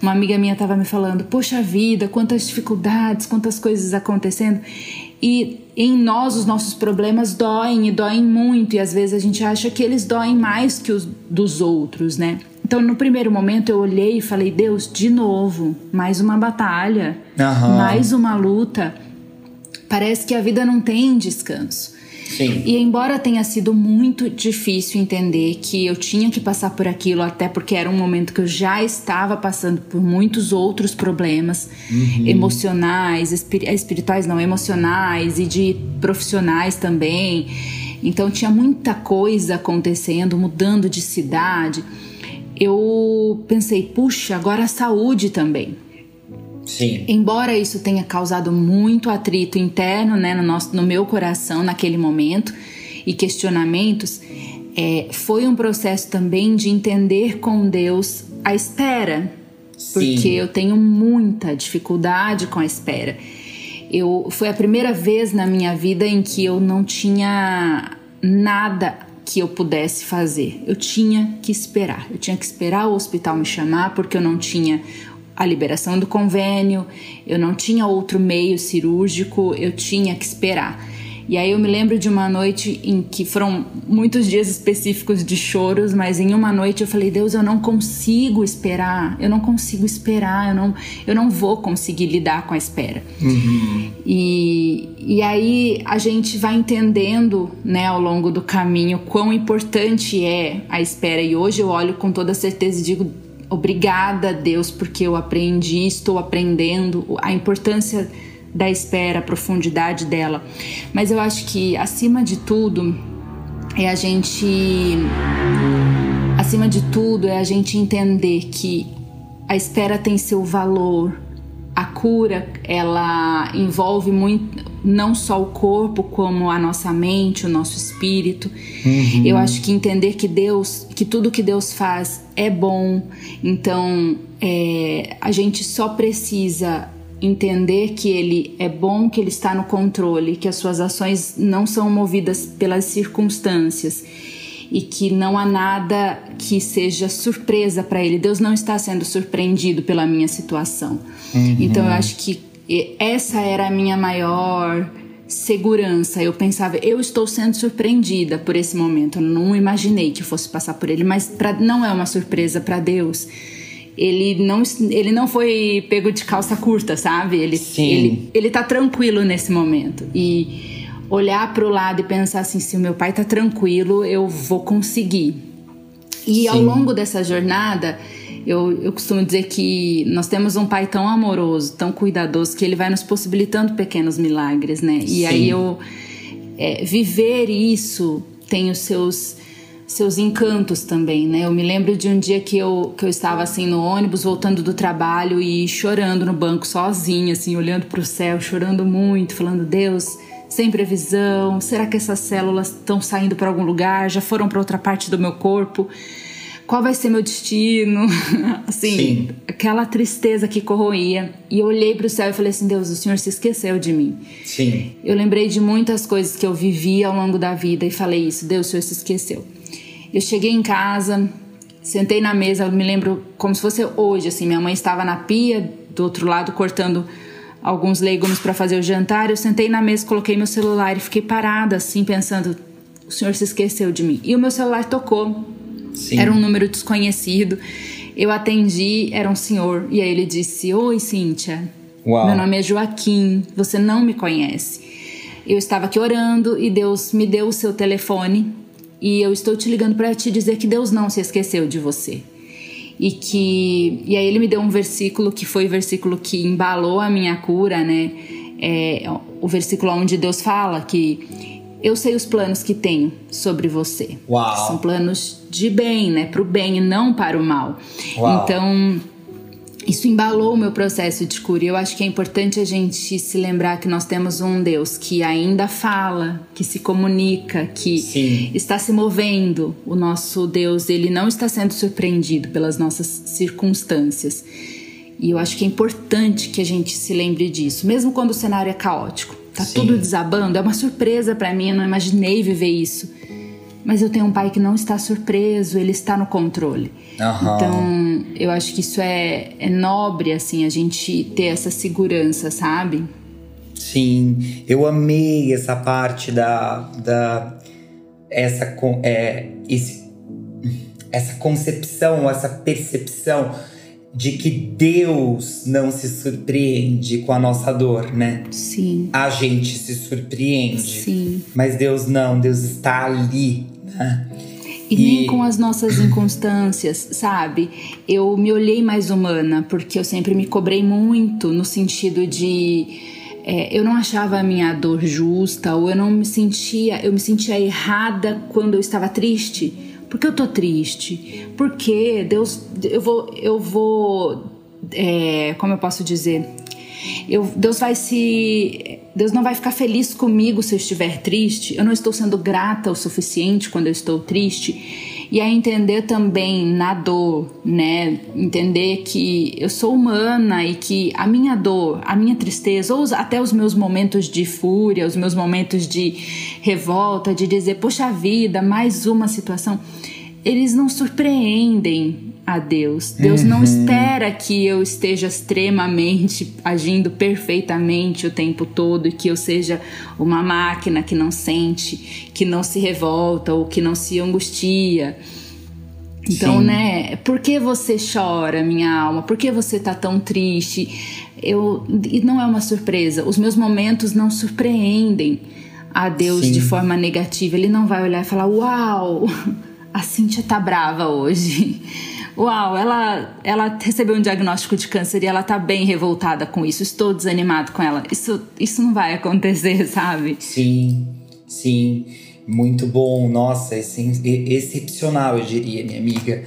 uma amiga minha estava me falando, poxa vida, quantas dificuldades, quantas coisas acontecendo. E em nós os nossos problemas doem e doem muito, e às vezes a gente acha que eles doem mais que os dos outros, né? Então, no primeiro momento, eu olhei e falei: Deus, de novo, mais uma batalha, Aham. mais uma luta. Parece que a vida não tem descanso. Sim. E embora tenha sido muito difícil entender que eu tinha que passar por aquilo, até porque era um momento que eu já estava passando por muitos outros problemas emocionais, espiri- espirituais não, emocionais e de profissionais também. Então tinha muita coisa acontecendo, mudando de cidade. Eu pensei, puxa, agora a saúde também. Sim. Embora isso tenha causado muito atrito interno né, no, nosso, no meu coração naquele momento e questionamentos, é, foi um processo também de entender com Deus a espera, porque Sim. eu tenho muita dificuldade com a espera. Eu, foi a primeira vez na minha vida em que eu não tinha nada que eu pudesse fazer. Eu tinha que esperar. Eu tinha que esperar o hospital me chamar porque eu não tinha a liberação do convênio, eu não tinha outro meio cirúrgico, eu tinha que esperar. E aí eu me lembro de uma noite em que foram muitos dias específicos de choros, mas em uma noite eu falei: "Deus, eu não consigo esperar. Eu não consigo esperar. Eu não eu não vou conseguir lidar com a espera". Uhum. E, e aí a gente vai entendendo, né, ao longo do caminho quão importante é a espera. E hoje eu olho com toda certeza e digo: obrigada, Deus, porque eu aprendi, estou aprendendo a importância da espera, a profundidade dela. Mas eu acho que acima de tudo é a gente acima de tudo é a gente entender que a espera tem seu valor. A cura, ela envolve muito não só o corpo, como a nossa mente, o nosso espírito. Uhum. Eu acho que entender que Deus, que tudo que Deus faz é bom. Então, é, a gente só precisa entender que ele é bom, que ele está no controle, que as suas ações não são movidas pelas circunstâncias e que não há nada que seja surpresa para ele. Deus não está sendo surpreendido pela minha situação. Uhum. Então eu acho que essa era a minha maior segurança. Eu pensava, eu estou sendo surpreendida por esse momento. Eu não imaginei que fosse passar por ele, mas pra, não é uma surpresa para Deus ele não, ele não foi pego de calça curta, sabe? Ele, Sim. ele, ele tá tranquilo nesse momento. E olhar para o lado e pensar assim: se o meu pai tá tranquilo, eu vou conseguir. E Sim. ao longo dessa jornada, eu, eu costumo dizer que nós temos um pai tão amoroso, tão cuidadoso, que ele vai nos possibilitando pequenos milagres, né? E Sim. aí eu. É, viver isso tem os seus seus encantos também, né? Eu me lembro de um dia que eu, que eu estava assim no ônibus voltando do trabalho e chorando no banco sozinha, assim, olhando para o céu, chorando muito, falando: Deus, sem previsão, será que essas células estão saindo para algum lugar? Já foram para outra parte do meu corpo? Qual vai ser meu destino? [laughs] assim, Sim. aquela tristeza que corroía. E eu olhei para o céu e falei assim: Deus, o Senhor se esqueceu de mim. Sim. Eu lembrei de muitas coisas que eu vivi ao longo da vida e falei isso: Deus, o Senhor se esqueceu. Eu cheguei em casa, sentei na mesa, eu me lembro como se fosse hoje, assim, minha mãe estava na pia, do outro lado cortando alguns legumes para fazer o jantar. Eu sentei na mesa, coloquei meu celular e fiquei parada assim pensando, o senhor se esqueceu de mim. E o meu celular tocou. Sim. Era um número desconhecido. Eu atendi, era um senhor, e aí ele disse: "Oi, Cíntia. Uau. Meu nome é Joaquim. Você não me conhece?" Eu estava aqui orando e Deus me deu o seu telefone e eu estou te ligando para te dizer que Deus não se esqueceu de você. E que e aí ele me deu um versículo que foi o versículo que embalou a minha cura, né? É, o versículo onde Deus fala que eu sei os planos que tenho sobre você. Uau. São planos de bem, né? Para o bem e não para o mal. Uau. Então isso embalou o meu processo de cura. E eu acho que é importante a gente se lembrar que nós temos um Deus que ainda fala, que se comunica, que Sim. está se movendo. O nosso Deus, ele não está sendo surpreendido pelas nossas circunstâncias. E eu acho que é importante que a gente se lembre disso, mesmo quando o cenário é caótico. Tá Sim. tudo desabando, é uma surpresa para mim, eu não imaginei viver isso mas eu tenho um pai que não está surpreso, ele está no controle. Uhum. Então, eu acho que isso é, é nobre, assim, a gente ter essa segurança, sabe? Sim, eu amei essa parte da. da essa, é, esse, essa concepção, essa percepção de que Deus não se surpreende com a nossa dor, né? Sim. A gente se surpreende. Sim. Mas Deus não, Deus está ali e, e nem com as nossas inconstâncias, sabe? Eu me olhei mais humana, porque eu sempre me cobrei muito no sentido de. É, eu não achava a minha dor justa, ou eu não me sentia. Eu me sentia errada quando eu estava triste. Por que eu tô triste? Porque Deus. Eu vou. Eu vou. É, como eu posso dizer? Eu, Deus vai se. Deus não vai ficar feliz comigo se eu estiver triste. Eu não estou sendo grata o suficiente quando eu estou triste. E a entender também na dor, né? Entender que eu sou humana e que a minha dor, a minha tristeza, ou até os meus momentos de fúria, os meus momentos de revolta, de dizer, poxa vida, mais uma situação, eles não surpreendem a Deus. Deus uhum. não espera que eu esteja extremamente agindo perfeitamente o tempo todo e que eu seja uma máquina que não sente, que não se revolta ou que não se angustia. Então, Sim. né, por que você chora, minha alma? Por que você tá tão triste? Eu, e não é uma surpresa, os meus momentos não surpreendem a Deus Sim. de forma negativa. Ele não vai olhar e falar: Uau, [laughs] a Cíntia tá brava hoje uau, ela, ela recebeu um diagnóstico de câncer e ela tá bem revoltada com isso, estou desanimado com ela. Isso, isso não vai acontecer, [laughs] sabe? Sim, sim. Muito bom, nossa, excepcional, eu diria, minha amiga.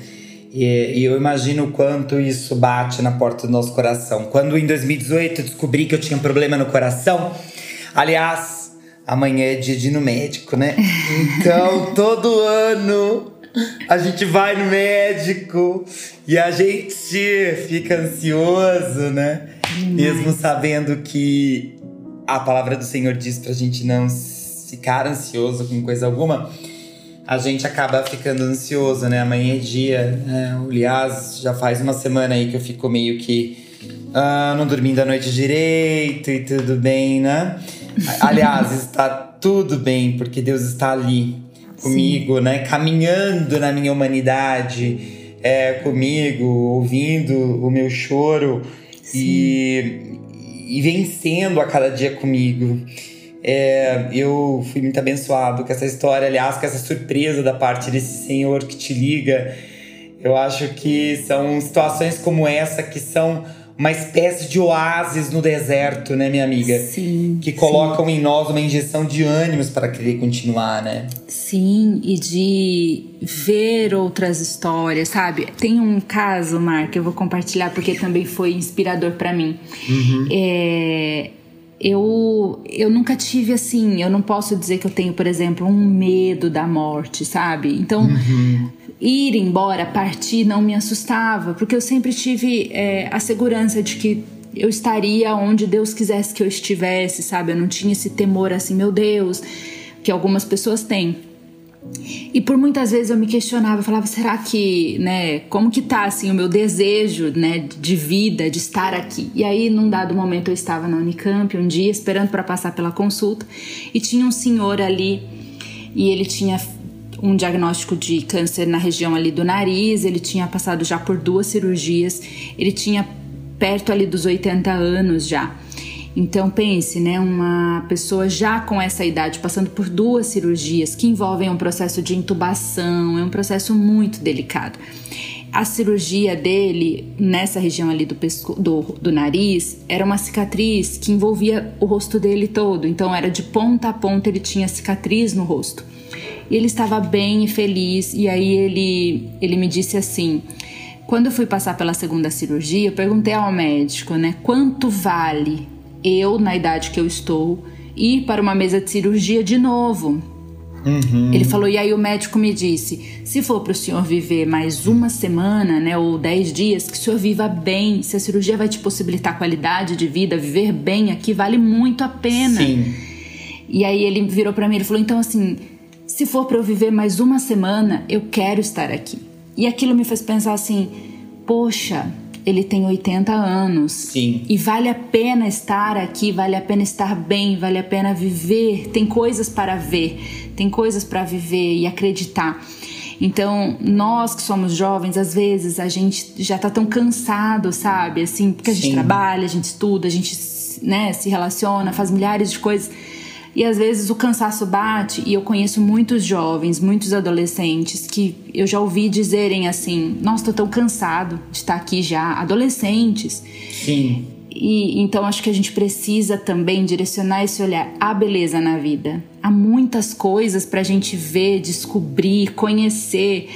E, eu imagino o quanto isso bate na porta do nosso coração. Quando em 2018 eu descobri que eu tinha um problema no coração, aliás, amanhã é dia de ir no médico, né? [laughs] Então, todo ano a gente vai no médico e a gente fica ansioso, né? Mesmo sabendo que a palavra do Senhor diz pra gente não ficar ansioso com coisa alguma, a gente acaba ficando ansioso, né? Amanhã é dia, né? Aliás, já faz uma semana aí que eu fico meio que ah, não dormindo a noite direito e tudo bem, né? [laughs] Aliás, está tudo bem, porque Deus está ali comigo, Sim. né? Caminhando na minha humanidade é, comigo, ouvindo o meu choro e, e vencendo a cada dia comigo. É, eu fui muito abençoado com essa história, aliás, com essa surpresa da parte desse Senhor que te liga. Eu acho que são situações como essa que são uma espécie de oásis no deserto, né, minha amiga? Sim. Que colocam sim. em nós uma injeção de ânimos para querer continuar, né? Sim, e de ver outras histórias, sabe? Tem um caso, Mark, eu vou compartilhar porque também foi inspirador para mim. Uhum. É, eu, eu nunca tive assim, eu não posso dizer que eu tenho, por exemplo, um medo da morte, sabe? Então, uhum ir embora, partir, não me assustava, porque eu sempre tive é, a segurança de que eu estaria onde Deus quisesse que eu estivesse, sabe? Eu não tinha esse temor assim, meu Deus, que algumas pessoas têm. E por muitas vezes eu me questionava, eu falava, será que, né, como que tá assim o meu desejo, né, de vida, de estar aqui? E aí num dado momento eu estava na Unicamp um dia esperando para passar pela consulta e tinha um senhor ali e ele tinha um diagnóstico de câncer na região ali do nariz, ele tinha passado já por duas cirurgias, ele tinha perto ali dos 80 anos já. Então pense, né, uma pessoa já com essa idade passando por duas cirurgias que envolvem um processo de intubação, é um processo muito delicado. A cirurgia dele nessa região ali do, pesco, do, do nariz era uma cicatriz que envolvia o rosto dele todo, então era de ponta a ponta ele tinha cicatriz no rosto. E ele estava bem e feliz. E aí ele, ele me disse assim: quando eu fui passar pela segunda cirurgia, eu perguntei ao médico, né, quanto vale eu, na idade que eu estou, ir para uma mesa de cirurgia de novo? Uhum. Ele falou, e aí o médico me disse: se for para o senhor viver mais uma semana, né, ou dez dias, que o senhor viva bem. Se a cirurgia vai te possibilitar qualidade de vida, viver bem aqui, vale muito a pena. Sim. E aí ele virou para mim e falou: então assim, se for para eu viver mais uma semana, eu quero estar aqui. E aquilo me fez pensar assim: poxa, ele tem 80 anos. Sim. E vale a pena estar aqui, vale a pena estar bem, vale a pena viver. Tem coisas para ver, tem coisas para viver e acreditar. Então, nós que somos jovens, às vezes a gente já tá tão cansado, sabe? Assim, porque a gente Sim. trabalha, a gente estuda, a gente né, se relaciona, faz milhares de coisas e às vezes o cansaço bate, e eu conheço muitos jovens, muitos adolescentes que eu já ouvi dizerem assim: Nossa, tô tão cansado de estar aqui já. Adolescentes. Sim. E então acho que a gente precisa também direcionar esse olhar à beleza na vida. Há muitas coisas para a gente ver, descobrir, conhecer.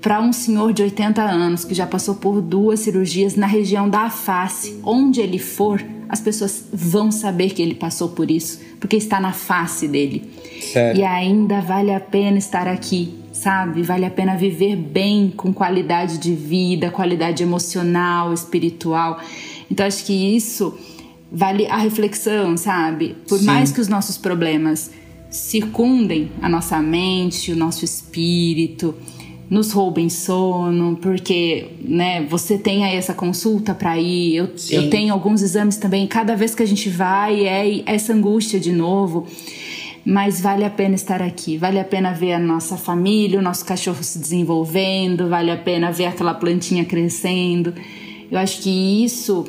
Para um senhor de 80 anos que já passou por duas cirurgias na região da face, onde ele for, as pessoas vão saber que ele passou por isso, porque está na face dele. Sério? E ainda vale a pena estar aqui, sabe? Vale a pena viver bem, com qualidade de vida, qualidade emocional, espiritual. Então acho que isso vale a reflexão, sabe? Por Sim. mais que os nossos problemas circundem a nossa mente, o nosso espírito, nos roubem sono, porque né, você tem aí essa consulta para ir, eu, eu tenho alguns exames também, cada vez que a gente vai é essa angústia de novo. Mas vale a pena estar aqui, vale a pena ver a nossa família, o nosso cachorro se desenvolvendo, vale a pena ver aquela plantinha crescendo. Eu acho que isso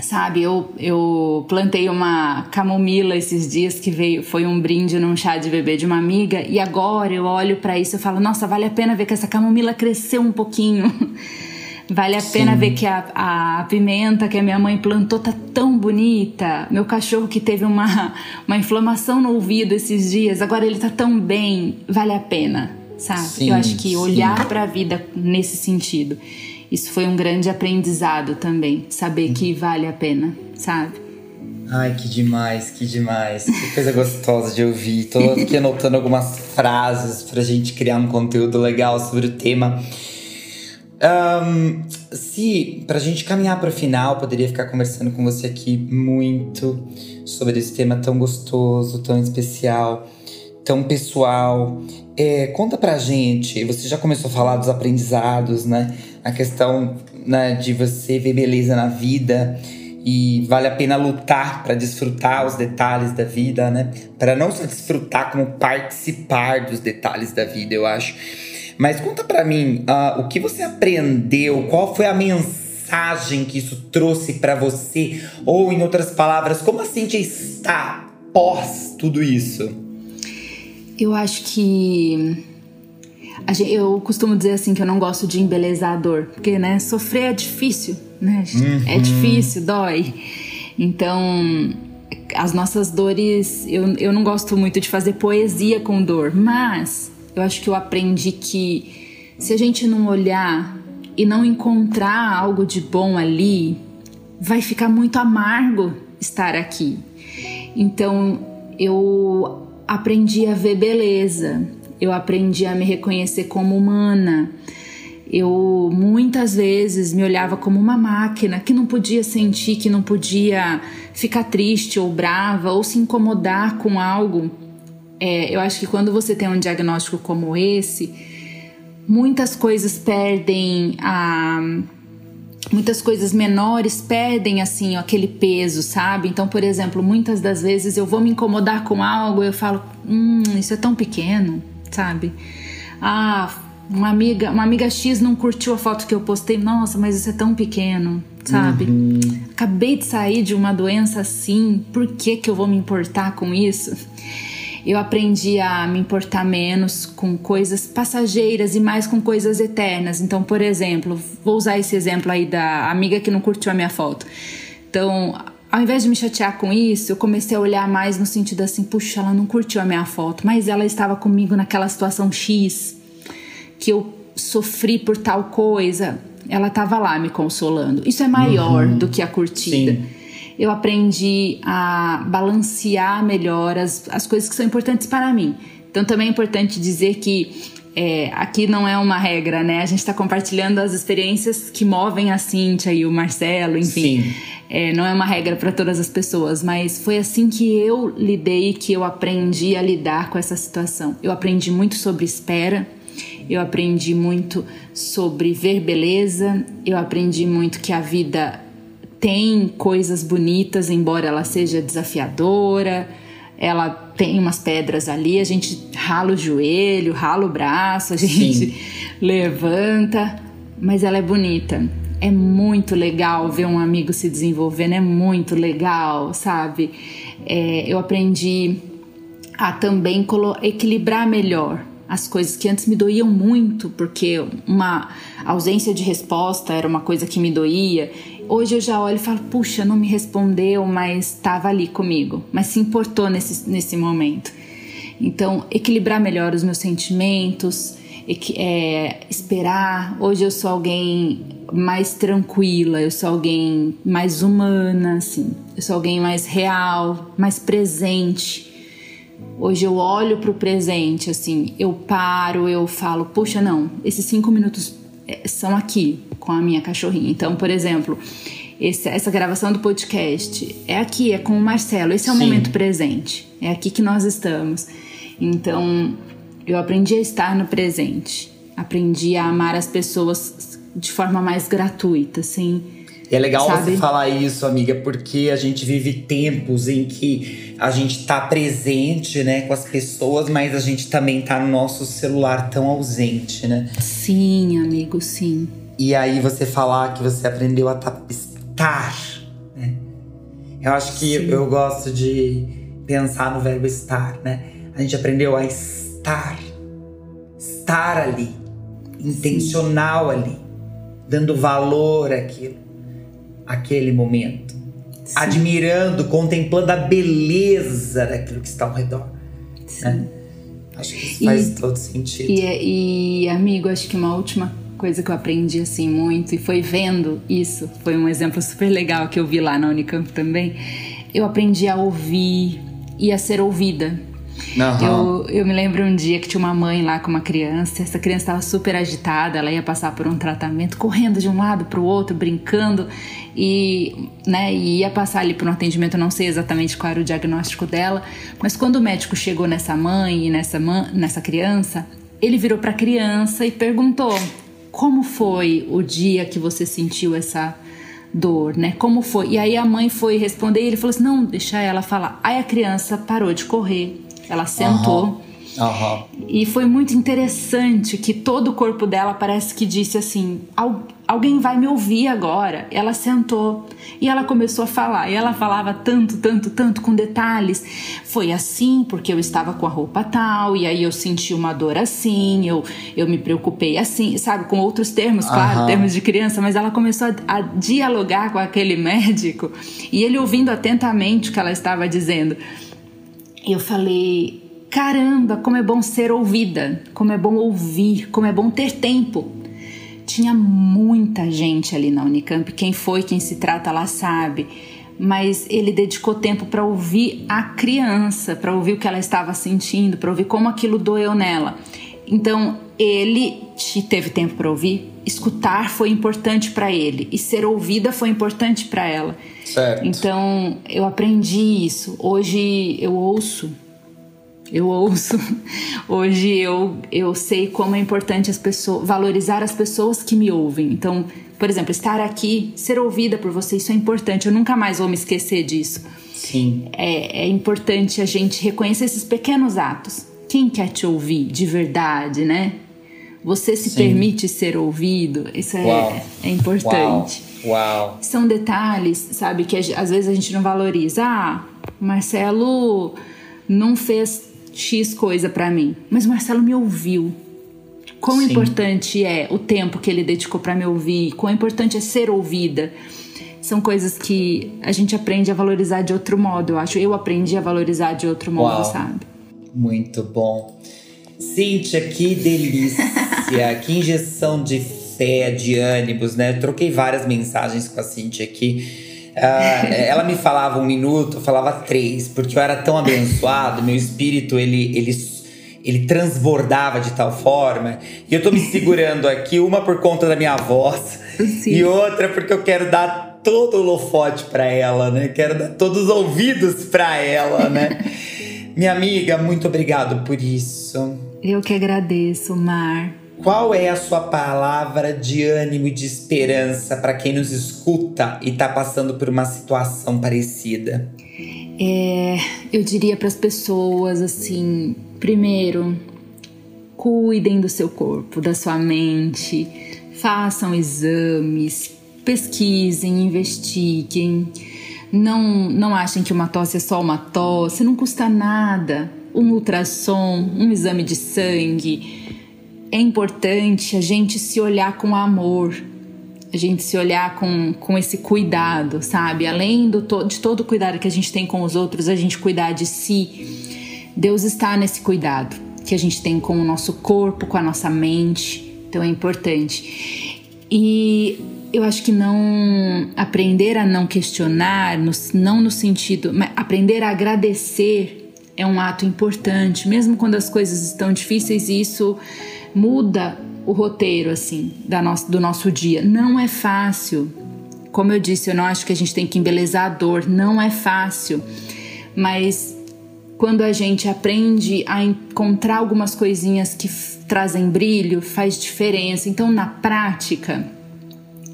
Sabe, eu, eu plantei uma camomila esses dias que veio, foi um brinde num chá de bebê de uma amiga, e agora eu olho para isso e falo: nossa, vale a pena ver que essa camomila cresceu um pouquinho. [laughs] Vale a Sim. pena ver que a, a pimenta que a minha mãe plantou tá tão bonita. Meu cachorro que teve uma, uma inflamação no ouvido esses dias, agora ele tá tão bem. Vale a pena, sabe? Sim, eu acho que olhar para a vida nesse sentido isso foi um grande aprendizado também, saber que vale a pena, sabe? Ai, que demais, que demais. Que coisa gostosa de ouvir. Tô aqui anotando algumas frases pra gente criar um conteúdo legal sobre o tema. Um, se pra gente caminhar para o final, poderia ficar conversando com você aqui muito sobre esse tema tão gostoso, tão especial, tão pessoal. É, conta pra gente, você já começou a falar dos aprendizados, né? A questão né, de você ver beleza na vida e vale a pena lutar para desfrutar os detalhes da vida, né? Para não só desfrutar, como participar dos detalhes da vida, eu acho. Mas conta para mim, uh, o que você aprendeu? Qual foi a mensagem que isso trouxe para você? Ou, em outras palavras, como a Cintia está pós tudo isso? Eu acho que. Eu costumo dizer assim que eu não gosto de embelezar a dor, porque, né, sofrer é difícil, né? É uhum. É difícil, dói. Então, as nossas dores, eu, eu não gosto muito de fazer poesia com dor, mas eu acho que eu aprendi que se a gente não olhar e não encontrar algo de bom ali, vai ficar muito amargo estar aqui. Então, eu aprendi a ver beleza, eu aprendi a me reconhecer como humana. Eu muitas vezes me olhava como uma máquina que não podia sentir, que não podia ficar triste ou brava ou se incomodar com algo. É, eu acho que quando você tem um diagnóstico como esse, muitas coisas perdem a muitas coisas menores perdem assim aquele peso, sabe? Então, por exemplo, muitas das vezes eu vou me incomodar com algo, eu falo, hum, isso é tão pequeno, sabe? Ah, uma amiga, uma amiga X não curtiu a foto que eu postei, nossa, mas isso é tão pequeno, sabe? Uhum. Acabei de sair de uma doença assim, por que que eu vou me importar com isso? eu aprendi a me importar menos com coisas passageiras e mais com coisas eternas. Então, por exemplo, vou usar esse exemplo aí da amiga que não curtiu a minha foto. Então, ao invés de me chatear com isso, eu comecei a olhar mais no sentido assim: puxa, ela não curtiu a minha foto, mas ela estava comigo naquela situação X que eu sofri por tal coisa. Ela estava lá me consolando. Isso é maior uhum. do que a curtida. Sim eu aprendi a balancear melhor as, as coisas que são importantes para mim. Então também é importante dizer que é, aqui não é uma regra, né? A gente está compartilhando as experiências que movem a Cíntia e o Marcelo, enfim. É, não é uma regra para todas as pessoas, mas foi assim que eu lidei, que eu aprendi a lidar com essa situação. Eu aprendi muito sobre espera, eu aprendi muito sobre ver beleza, eu aprendi muito que a vida tem coisas bonitas, embora ela seja desafiadora. Ela tem umas pedras ali, a gente rala o joelho, rala o braço, a gente Sim. [laughs] levanta, mas ela é bonita. É muito legal ver um amigo se desenvolvendo, é muito legal, sabe? É, eu aprendi a também equilibrar melhor as coisas que antes me doíam muito, porque uma ausência de resposta era uma coisa que me doía. Hoje eu já olho e falo, puxa, não me respondeu, mas estava ali comigo, mas se importou nesse, nesse momento. Então, equilibrar melhor os meus sentimentos, é, esperar. Hoje eu sou alguém mais tranquila, eu sou alguém mais humana, assim. Eu sou alguém mais real, mais presente Hoje eu olho para o presente, assim, eu paro, eu falo, puxa, não, esses cinco minutos é, são aqui com a minha cachorrinha. Então, por exemplo, esse, essa gravação do podcast é aqui, é com o Marcelo. Esse é o Sim. momento presente. É aqui que nós estamos. Então, eu aprendi a estar no presente. Aprendi a amar as pessoas de forma mais gratuita, assim. E é legal sabe? você falar isso, amiga, porque a gente vive tempos em que a gente tá presente, né, com as pessoas, mas a gente também tá no nosso celular tão ausente, né? Sim, amigo, sim. E aí você falar que você aprendeu a estar, né? Eu acho que sim. eu gosto de pensar no verbo estar, né? A gente aprendeu a estar, estar ali, intencional sim. ali, dando valor àquilo aquele momento. Sim. Admirando, contemplando a beleza daquilo que está ao redor. Né? Acho que isso faz todo sentido. E, é, e, amigo, acho que uma última coisa que eu aprendi assim muito e foi vendo isso, foi um exemplo super legal que eu vi lá na Unicamp também. Eu aprendi a ouvir e a ser ouvida. Uhum. Eu, eu me lembro um dia que tinha uma mãe lá com uma criança, essa criança estava super agitada, ela ia passar por um tratamento, correndo de um lado para o outro, brincando, e, né, e ia passar ali por um atendimento, não sei exatamente qual era o diagnóstico dela, mas quando o médico chegou nessa mãe e nessa, nessa criança, ele virou para a criança e perguntou: como foi o dia que você sentiu essa dor, né? Como foi? E aí a mãe foi responder e ele falou assim: não, deixa ela falar. Aí a criança parou de correr, ela sentou. Uhum. Uhum. E foi muito interessante que todo o corpo dela parece que disse assim: alguém vai me ouvir agora. Ela sentou e ela começou a falar. E ela falava tanto, tanto, tanto, com detalhes. Foi assim porque eu estava com a roupa tal, e aí eu senti uma dor assim, eu, eu me preocupei assim, sabe? Com outros termos, claro, termos de criança, mas ela começou a, a dialogar com aquele médico e ele ouvindo atentamente o que ela estava dizendo. Eu falei, caramba, como é bom ser ouvida, como é bom ouvir, como é bom ter tempo. Tinha muita gente ali na Unicamp, quem foi, quem se trata lá sabe, mas ele dedicou tempo para ouvir a criança, para ouvir o que ela estava sentindo, para ouvir como aquilo doeu nela. Então, ele teve tempo para ouvir, escutar foi importante para ele e ser ouvida foi importante para ela. Certo. Então, eu aprendi isso. Hoje eu ouço eu ouço. Hoje eu, eu sei como é importante as pessoas valorizar as pessoas que me ouvem. Então, por exemplo, estar aqui, ser ouvida por você, isso é importante. Eu nunca mais vou me esquecer disso. Sim. É, é importante a gente reconhecer esses pequenos atos. Quem quer te ouvir de verdade, né? Você se Sim. permite ser ouvido, isso é, é importante. Uau. Uau. São detalhes, sabe, que às vezes a gente não valoriza. Ah, Marcelo não fez X coisa para mim, mas o Marcelo me ouviu. Quão Sim. importante é o tempo que ele dedicou para me ouvir, quão importante é ser ouvida. São coisas que a gente aprende a valorizar de outro modo, eu acho. Eu aprendi a valorizar de outro modo, Uau. sabe? Muito bom. Cíntia, que delícia! [laughs] que injeção de fé, de ânimos, né? troquei várias mensagens com a Cíntia aqui Uh, ela me falava um minuto, eu falava três, porque eu era tão abençoado, meu espírito ele, ele, ele transbordava de tal forma. E eu tô me segurando aqui, uma por conta da minha voz, Sim. e outra porque eu quero dar todo o holofote para ela, né? Quero dar todos os ouvidos para ela, né? [laughs] minha amiga, muito obrigado por isso. Eu que agradeço, Mar. Qual é a sua palavra de ânimo e de esperança para quem nos escuta e está passando por uma situação parecida? É, eu diria para as pessoas assim: primeiro, cuidem do seu corpo, da sua mente, façam exames, pesquisem, investiguem. Não, não achem que uma tosse é só uma tosse, não custa nada. Um ultrassom, um exame de sangue é importante a gente se olhar com amor, a gente se olhar com, com esse cuidado, sabe? Além do to de todo o cuidado que a gente tem com os outros, a gente cuidar de si. Deus está nesse cuidado que a gente tem com o nosso corpo, com a nossa mente. Então é importante. E eu acho que não aprender a não questionar, não no sentido, mas aprender a agradecer é um ato importante, mesmo quando as coisas estão difíceis, isso muda o roteiro assim da nossa, do nosso dia. Não é fácil. Como eu disse, eu não acho que a gente tem que embelezar a dor, não é fácil. Mas quando a gente aprende a encontrar algumas coisinhas que trazem brilho, faz diferença. Então, na prática,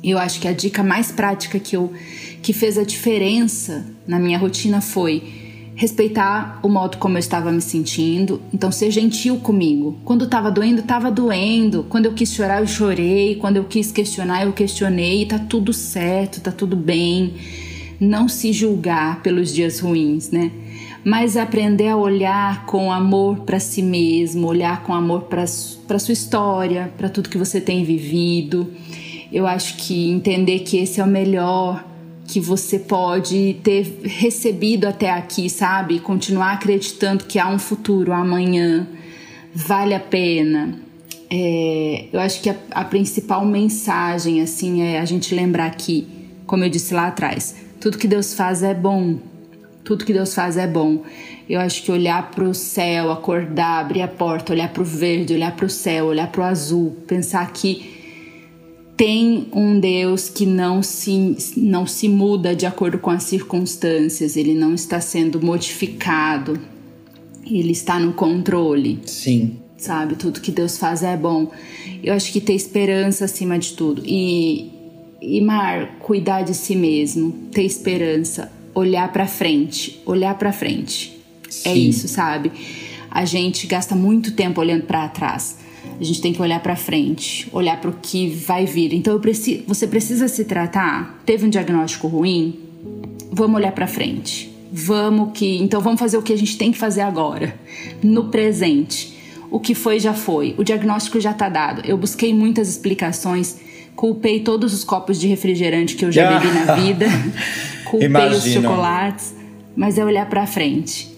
eu acho que a dica mais prática que eu que fez a diferença na minha rotina foi respeitar o modo como eu estava me sentindo, então ser gentil comigo. Quando estava doendo, estava doendo. Quando eu quis chorar, eu chorei. Quando eu quis questionar, eu questionei. Tá tudo certo, tá tudo bem. Não se julgar pelos dias ruins, né? Mas aprender a olhar com amor para si mesmo, olhar com amor para sua história, para tudo que você tem vivido. Eu acho que entender que esse é o melhor que você pode ter recebido até aqui, sabe? Continuar acreditando que há um futuro amanhã, vale a pena. É, eu acho que a, a, principal mensagem, assim, é a gente lembrar que, como eu disse lá atrás, tudo que Deus faz é bom. Tudo que Deus faz é bom. Eu acho que olhar para o céu, acordar, abrir a porta, olhar para o verde, olhar para o céu, olhar para o azul, pensar que tem um Deus que não se, não se muda de acordo com as circunstâncias, ele não está sendo modificado, ele está no controle. Sim. Sabe, tudo que Deus faz é bom. Eu acho que ter esperança acima de tudo. E, e Mar, cuidar de si mesmo, ter esperança, olhar para frente, olhar para frente. É Sim. É isso, sabe? A gente gasta muito tempo olhando para trás a gente tem que olhar para frente, olhar para o que vai vir. Então preciso, você precisa se tratar. Teve um diagnóstico ruim? Vamos olhar para frente. Vamos que, então vamos fazer o que a gente tem que fazer agora, no presente. O que foi já foi. O diagnóstico já está dado. Eu busquei muitas explicações, culpei todos os copos de refrigerante que eu já bebi na vida, [laughs] culpei os chocolates, mas é olhar para frente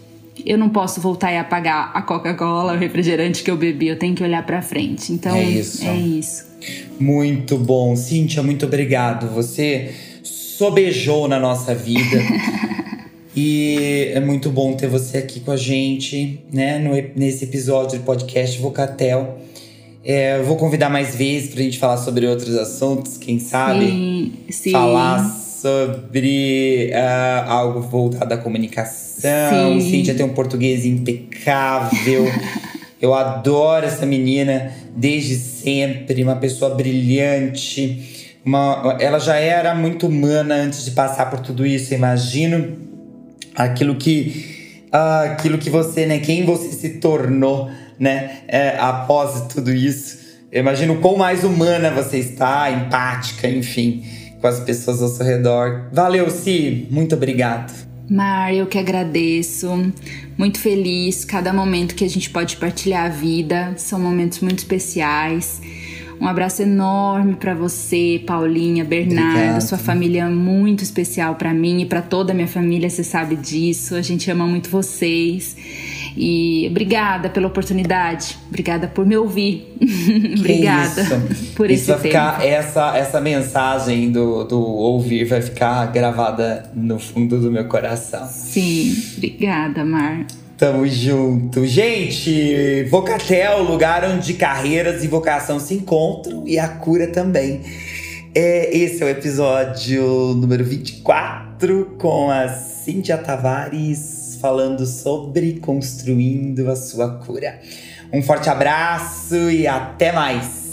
eu não posso voltar e apagar a Coca-Cola, o refrigerante que eu bebi, eu tenho que olhar para frente. Então, é isso. é isso. Muito bom. Cíntia, muito obrigado. Você sobejou na nossa vida. [laughs] e é muito bom ter você aqui com a gente, né, no, nesse episódio do podcast Vocatel. É, vou convidar mais vezes pra gente falar sobre outros assuntos, quem sabe? Sim, sim. Falar sobre uh, algo voltado à comunicação. Sim. Cíntia tem um português impecável. [laughs] Eu adoro essa menina desde sempre, uma pessoa brilhante. Uma, ela já era muito humana antes de passar por tudo isso, imagino. Aquilo que, uh, aquilo que você, né? Quem você se tornou, né? É, após tudo isso. Eu imagino quão mais humana você está, empática, enfim com as pessoas ao seu redor. Valeu, Si, muito obrigado. Mar, eu que agradeço. Muito feliz cada momento que a gente pode partilhar a vida. São momentos muito especiais. Um abraço enorme para você, Paulinha, Bernardo, Obrigado. sua família é muito especial para mim e para toda a minha família, você sabe disso. A gente ama muito vocês. E obrigada pela oportunidade, obrigada por me ouvir. [laughs] obrigada isso. por isso esse vai ficar essa essa mensagem do, do ouvir vai ficar gravada no fundo do meu coração. Sim, obrigada, Mar. Tamo junto. Gente, Vocatel, lugar onde carreiras e vocação se encontram e a cura também. É, esse é o episódio número 24 com a Cíntia Tavares falando sobre construindo a sua cura. Um forte abraço e até mais!